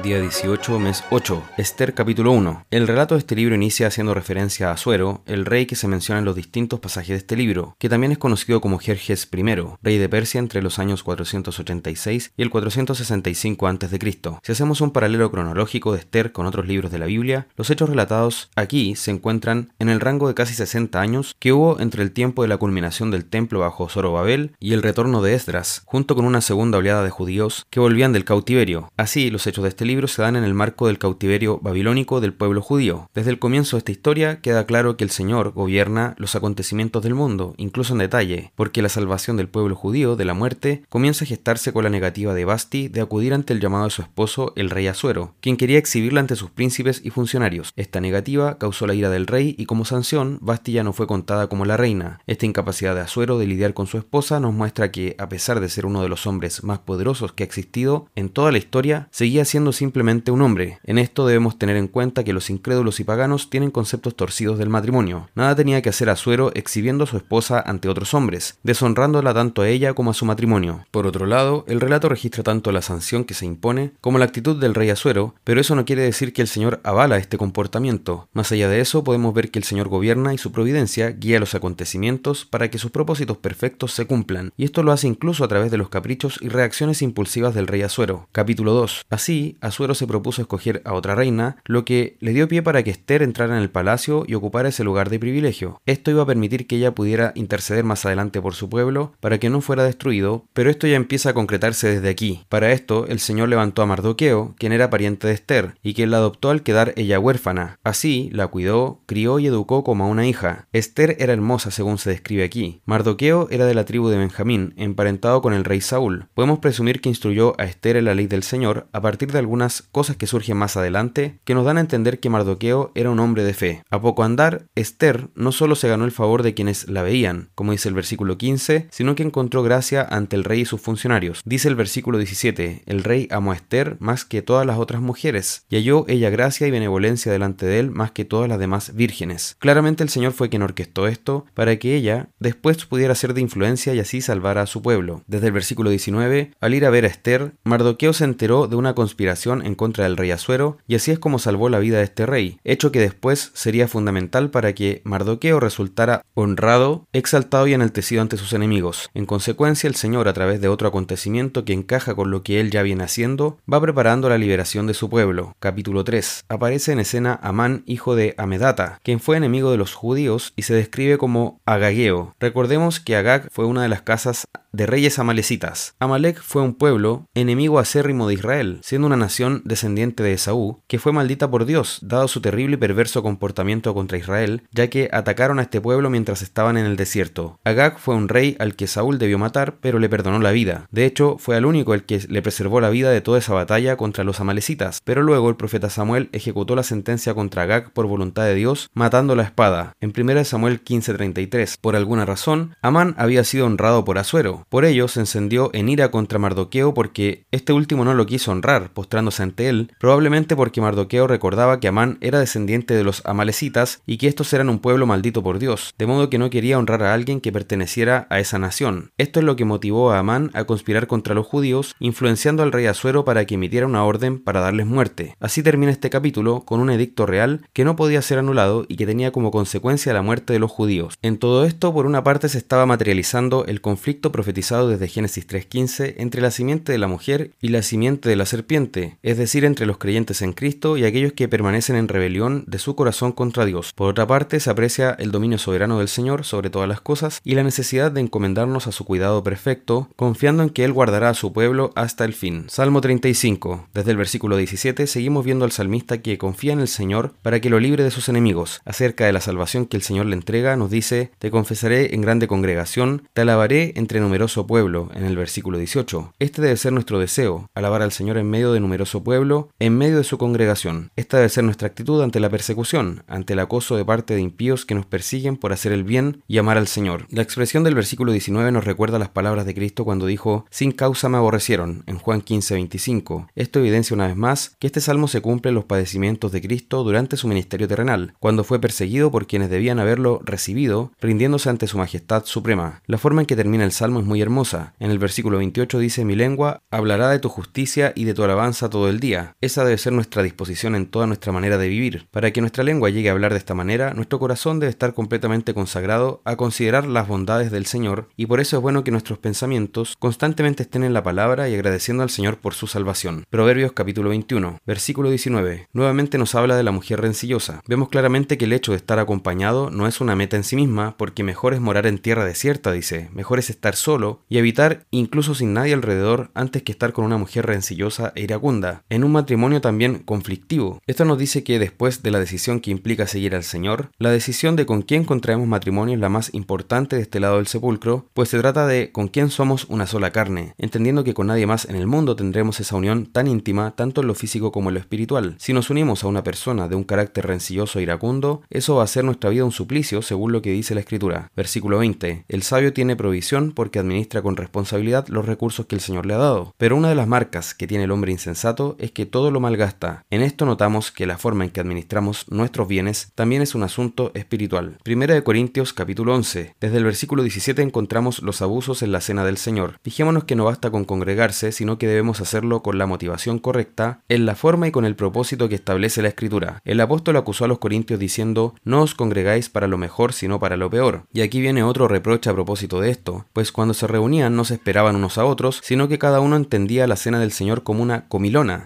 Día 18, mes 8. Esther capítulo 1. El relato de este libro inicia haciendo referencia a Asuero, el rey que se menciona en los distintos pasajes de este libro, que también es conocido como Jerjes I, rey de Persia entre los años 486 y el 465 a.C. Si hacemos un paralelo cronológico de Esther con otros libros de la Biblia, los hechos relatados aquí se encuentran en el rango de casi 60 años que hubo entre el tiempo de la culminación del templo bajo Zorobabel y el retorno de Esdras, junto con una segunda oleada de judíos que volvían del cautiverio. Así, los hechos de este libro se dan en el marco del cautiverio babilónico del pueblo judío. Desde el comienzo de esta historia queda claro que el Señor gobierna los acontecimientos del mundo, incluso en detalle, porque la salvación del pueblo judío de la muerte comienza a gestarse con la negativa de Basti de acudir ante el llamado de su esposo, el rey Asuero, quien quería exhibirla ante sus príncipes y funcionarios. Esta negativa causó la ira del rey y como sanción, Basti ya no fue contada como la reina. Esta incapacidad de Asuero de lidiar con su esposa nos muestra que, a pesar de ser uno de los hombres más poderosos que ha existido en toda la historia, seguía siendo simplemente un hombre. En esto debemos tener en cuenta que los incrédulos y paganos tienen conceptos torcidos del matrimonio. Nada tenía que hacer Asuero exhibiendo a su esposa ante otros hombres, deshonrándola tanto a ella como a su matrimonio. Por otro lado, el relato registra tanto la sanción que se impone como la actitud del rey Asuero, pero eso no quiere decir que el Señor avala este comportamiento. Más allá de eso, podemos ver que el Señor gobierna y su providencia guía los acontecimientos para que sus propósitos perfectos se cumplan, y esto lo hace incluso a través de los caprichos y reacciones impulsivas del rey Asuero. Capítulo 2. Así, Asuero se propuso escoger a otra reina, lo que le dio pie para que Esther entrara en el palacio y ocupara ese lugar de privilegio. Esto iba a permitir que ella pudiera interceder más adelante por su pueblo para que no fuera destruido, pero esto ya empieza a concretarse desde aquí. Para esto, el Señor levantó a Mardoqueo, quien era pariente de Esther, y quien la adoptó al quedar ella huérfana. Así, la cuidó, crió y educó como a una hija. Esther era hermosa según se describe aquí. Mardoqueo era de la tribu de Benjamín, emparentado con el rey Saúl. Podemos presumir que instruyó a Esther en la ley del Señor a partir de algunas cosas que surgen más adelante que nos dan a entender que Mardoqueo era un hombre de fe. A poco andar, Esther no solo se ganó el favor de quienes la veían, como dice el versículo 15, sino que encontró gracia ante el rey y sus funcionarios. Dice el versículo 17, el rey amó a Esther más que todas las otras mujeres, y halló ella gracia y benevolencia delante de él más que todas las demás vírgenes. Claramente el Señor fue quien orquestó esto para que ella después pudiera ser de influencia y así salvar a su pueblo. Desde el versículo 19, al ir a ver a Esther, Mardoqueo se enteró de una conspiración en contra del rey Asuero, y así es como salvó la vida de este rey, hecho que después sería fundamental para que Mardoqueo resultara honrado, exaltado y enaltecido ante sus enemigos. En consecuencia, el Señor, a través de otro acontecimiento que encaja con lo que él ya viene haciendo, va preparando la liberación de su pueblo. Capítulo 3. Aparece en escena Amán, hijo de Amedata, quien fue enemigo de los judíos y se describe como Agageo. Recordemos que Agag fue una de las casas de reyes amalecitas. Amalek fue un pueblo enemigo acérrimo de Israel, siendo una nación descendiente de Esaú, que fue maldita por Dios, dado su terrible y perverso comportamiento contra Israel, ya que atacaron a este pueblo mientras estaban en el desierto. Agag fue un rey al que Saúl debió matar, pero le perdonó la vida. De hecho, fue al único el que le preservó la vida de toda esa batalla contra los amalecitas, pero luego el profeta Samuel ejecutó la sentencia contra Agag por voluntad de Dios, matando la espada. En 1 Samuel 15:33, por alguna razón, Amán había sido honrado por Asuero, por ello se encendió en ira contra Mardoqueo porque este último no lo quiso honrar, postrándose ante él, probablemente porque Mardoqueo recordaba que Amán era descendiente de los amalecitas y que estos eran un pueblo maldito por Dios, de modo que no quería honrar a alguien que perteneciera a esa nación. Esto es lo que motivó a Amán a conspirar contra los judíos, influenciando al rey Asuero para que emitiera una orden para darles muerte. Así termina este capítulo con un edicto real que no podía ser anulado y que tenía como consecuencia la muerte de los judíos. En todo esto, por una parte, se estaba materializando el conflicto profesional desde Génesis 3.15 entre la simiente de la mujer y la simiente de la serpiente, es decir, entre los creyentes en Cristo y aquellos que permanecen en rebelión de su corazón contra Dios. Por otra parte, se aprecia el dominio soberano del Señor sobre todas las cosas y la necesidad de encomendarnos a su cuidado perfecto, confiando en que Él guardará a su pueblo hasta el fin. Salmo 35. Desde el versículo 17 seguimos viendo al salmista que confía en el Señor para que lo libre de sus enemigos. Acerca de la salvación que el Señor le entrega, nos dice, Te confesaré en grande congregación, te alabaré entre numerosos pueblo, en el versículo 18. Este debe ser nuestro deseo, alabar al Señor en medio de numerosos numeroso pueblo en medio de su congregación. Esta debe ser nuestra actitud ante la persecución, ante el acoso de parte de impíos que nos persiguen por hacer el bien y amar al Señor. La expresión del versículo 19 nos recuerda las palabras de Cristo cuando dijo, sin causa me aborrecieron, en Juan 15, 25. Esto evidencia una vez más que este salmo se cumple en los padecimientos de Cristo durante su ministerio terrenal, cuando fue perseguido por quienes debían haberlo recibido, rindiéndose ante su majestad suprema. La forma en que termina el salmo es muy hermosa. En el versículo 28 dice, mi lengua hablará de tu justicia y de tu alabanza todo el día. Esa debe ser nuestra disposición en toda nuestra manera de vivir. Para que nuestra lengua llegue a hablar de esta manera, nuestro corazón debe estar completamente consagrado a considerar las bondades del Señor, y por eso es bueno que nuestros pensamientos constantemente estén en la palabra y agradeciendo al Señor por su salvación. Proverbios capítulo 21, versículo 19. Nuevamente nos habla de la mujer rencillosa. Vemos claramente que el hecho de estar acompañado no es una meta en sí misma, porque mejor es morar en tierra desierta, dice. Mejor es estar solo y evitar incluso sin nadie alrededor antes que estar con una mujer rencillosa e iracunda. En un matrimonio también conflictivo. Esto nos dice que después de la decisión que implica seguir al Señor, la decisión de con quién contraemos matrimonio es la más importante de este lado del sepulcro, pues se trata de con quién somos una sola carne, entendiendo que con nadie más en el mundo tendremos esa unión tan íntima tanto en lo físico como en lo espiritual. Si nos unimos a una persona de un carácter rencilloso e iracundo, eso va a hacer nuestra vida un suplicio según lo que dice la Escritura. Versículo 20. El sabio tiene provisión porque administra con responsabilidad los recursos que el Señor le ha dado. Pero una de las marcas que tiene el hombre insensato es que todo lo malgasta. En esto notamos que la forma en que administramos nuestros bienes también es un asunto espiritual. Primera de Corintios capítulo 11. Desde el versículo 17 encontramos los abusos en la cena del Señor. Fijémonos que no basta con congregarse, sino que debemos hacerlo con la motivación correcta, en la forma y con el propósito que establece la Escritura. El apóstol acusó a los corintios diciendo, no os congregáis para lo mejor, sino para lo peor. Y aquí viene otro reproche a propósito de esto, pues cuando se reunían no se esperaban unos a otros, sino que cada uno entendía la cena del Señor como una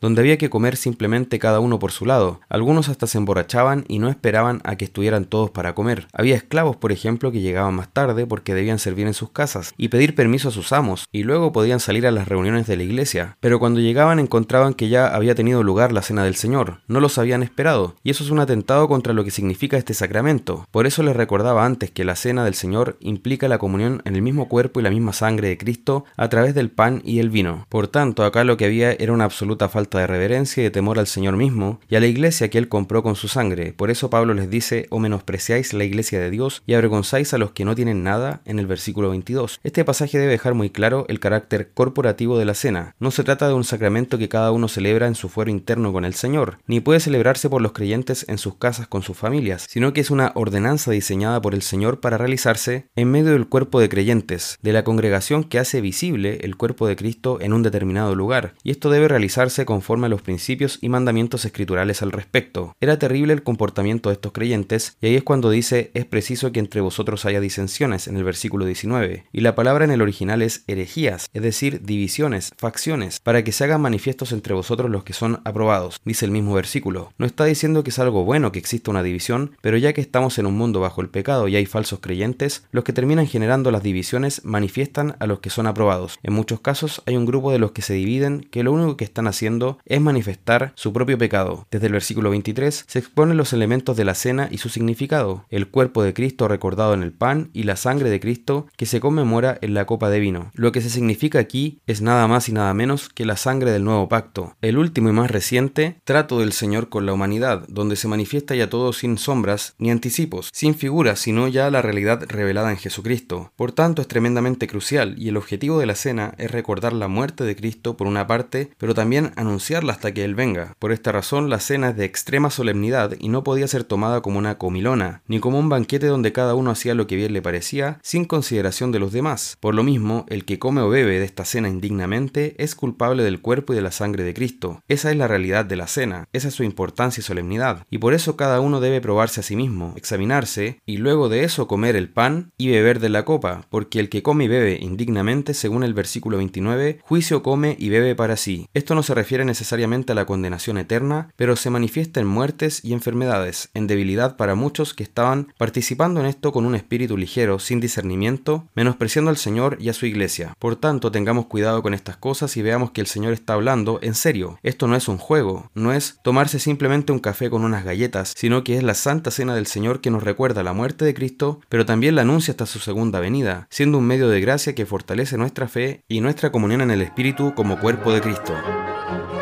donde había que comer simplemente cada uno por su lado. Algunos hasta se emborrachaban y no esperaban a que estuvieran todos para comer. Había esclavos, por ejemplo, que llegaban más tarde porque debían servir en sus casas y pedir permiso a sus amos, y luego podían salir a las reuniones de la iglesia, pero cuando llegaban encontraban que ya había tenido lugar la cena del Señor, no los habían esperado, y eso es un atentado contra lo que significa este sacramento. Por eso les recordaba antes que la cena del Señor implica la comunión en el mismo cuerpo y la misma sangre de Cristo a través del pan y el vino. Por tanto, acá lo que había era una absoluta falta de reverencia y de temor al Señor mismo y a la iglesia que él compró con su sangre. Por eso Pablo les dice, o menospreciáis la iglesia de Dios y avergonzáis a los que no tienen nada en el versículo 22. Este pasaje debe dejar muy claro el carácter corporativo de la cena. No se trata de un sacramento que cada uno celebra en su fuero interno con el Señor, ni puede celebrarse por los creyentes en sus casas con sus familias, sino que es una ordenanza diseñada por el Señor para realizarse en medio del cuerpo de creyentes, de la congregación que hace visible el cuerpo de Cristo en un determinado lugar, y esto debe realizarse conforme a los principios y mandamientos escriturales al respecto. Era terrible el comportamiento de estos creyentes, y ahí es cuando dice es preciso que entre vosotros haya disensiones en el versículo 19, y la palabra en el original es herejías, es decir, divisiones, facciones, para que se hagan manifiestos entre vosotros los que son aprobados, dice el mismo versículo. No está diciendo que es algo bueno que exista una división, pero ya que estamos en un mundo bajo el pecado y hay falsos creyentes, los que terminan generando las divisiones manifiestan a los que son aprobados. En muchos casos hay un grupo de los que se dividen que lo único que haciendo es manifestar su propio pecado. Desde el versículo 23 se exponen los elementos de la cena y su significado, el cuerpo de Cristo recordado en el pan y la sangre de Cristo que se conmemora en la copa de vino. Lo que se significa aquí es nada más y nada menos que la sangre del nuevo pacto, el último y más reciente trato del Señor con la humanidad, donde se manifiesta ya todo sin sombras ni anticipos, sin figuras, sino ya la realidad revelada en Jesucristo. Por tanto, es tremendamente crucial y el objetivo de la cena es recordar la muerte de Cristo por una parte, pero también anunciarla hasta que Él venga. Por esta razón, la cena es de extrema solemnidad y no podía ser tomada como una comilona, ni como un banquete donde cada uno hacía lo que bien le parecía, sin consideración de los demás. Por lo mismo, el que come o bebe de esta cena indignamente es culpable del cuerpo y de la sangre de Cristo. Esa es la realidad de la cena, esa es su importancia y solemnidad, y por eso cada uno debe probarse a sí mismo, examinarse, y luego de eso comer el pan y beber de la copa, porque el que come y bebe indignamente, según el versículo 29, juicio come y bebe para sí. Esto no se refiere necesariamente a la condenación eterna, pero se manifiesta en muertes y enfermedades, en debilidad para muchos que estaban participando en esto con un espíritu ligero, sin discernimiento, menospreciando al Señor y a su iglesia. Por tanto, tengamos cuidado con estas cosas y veamos que el Señor está hablando en serio. Esto no es un juego, no es tomarse simplemente un café con unas galletas, sino que es la santa cena del Señor que nos recuerda la muerte de Cristo, pero también la anuncia hasta su segunda venida, siendo un medio de gracia que fortalece nuestra fe y nuestra comunión en el Espíritu como cuerpo de Cristo. Thank you.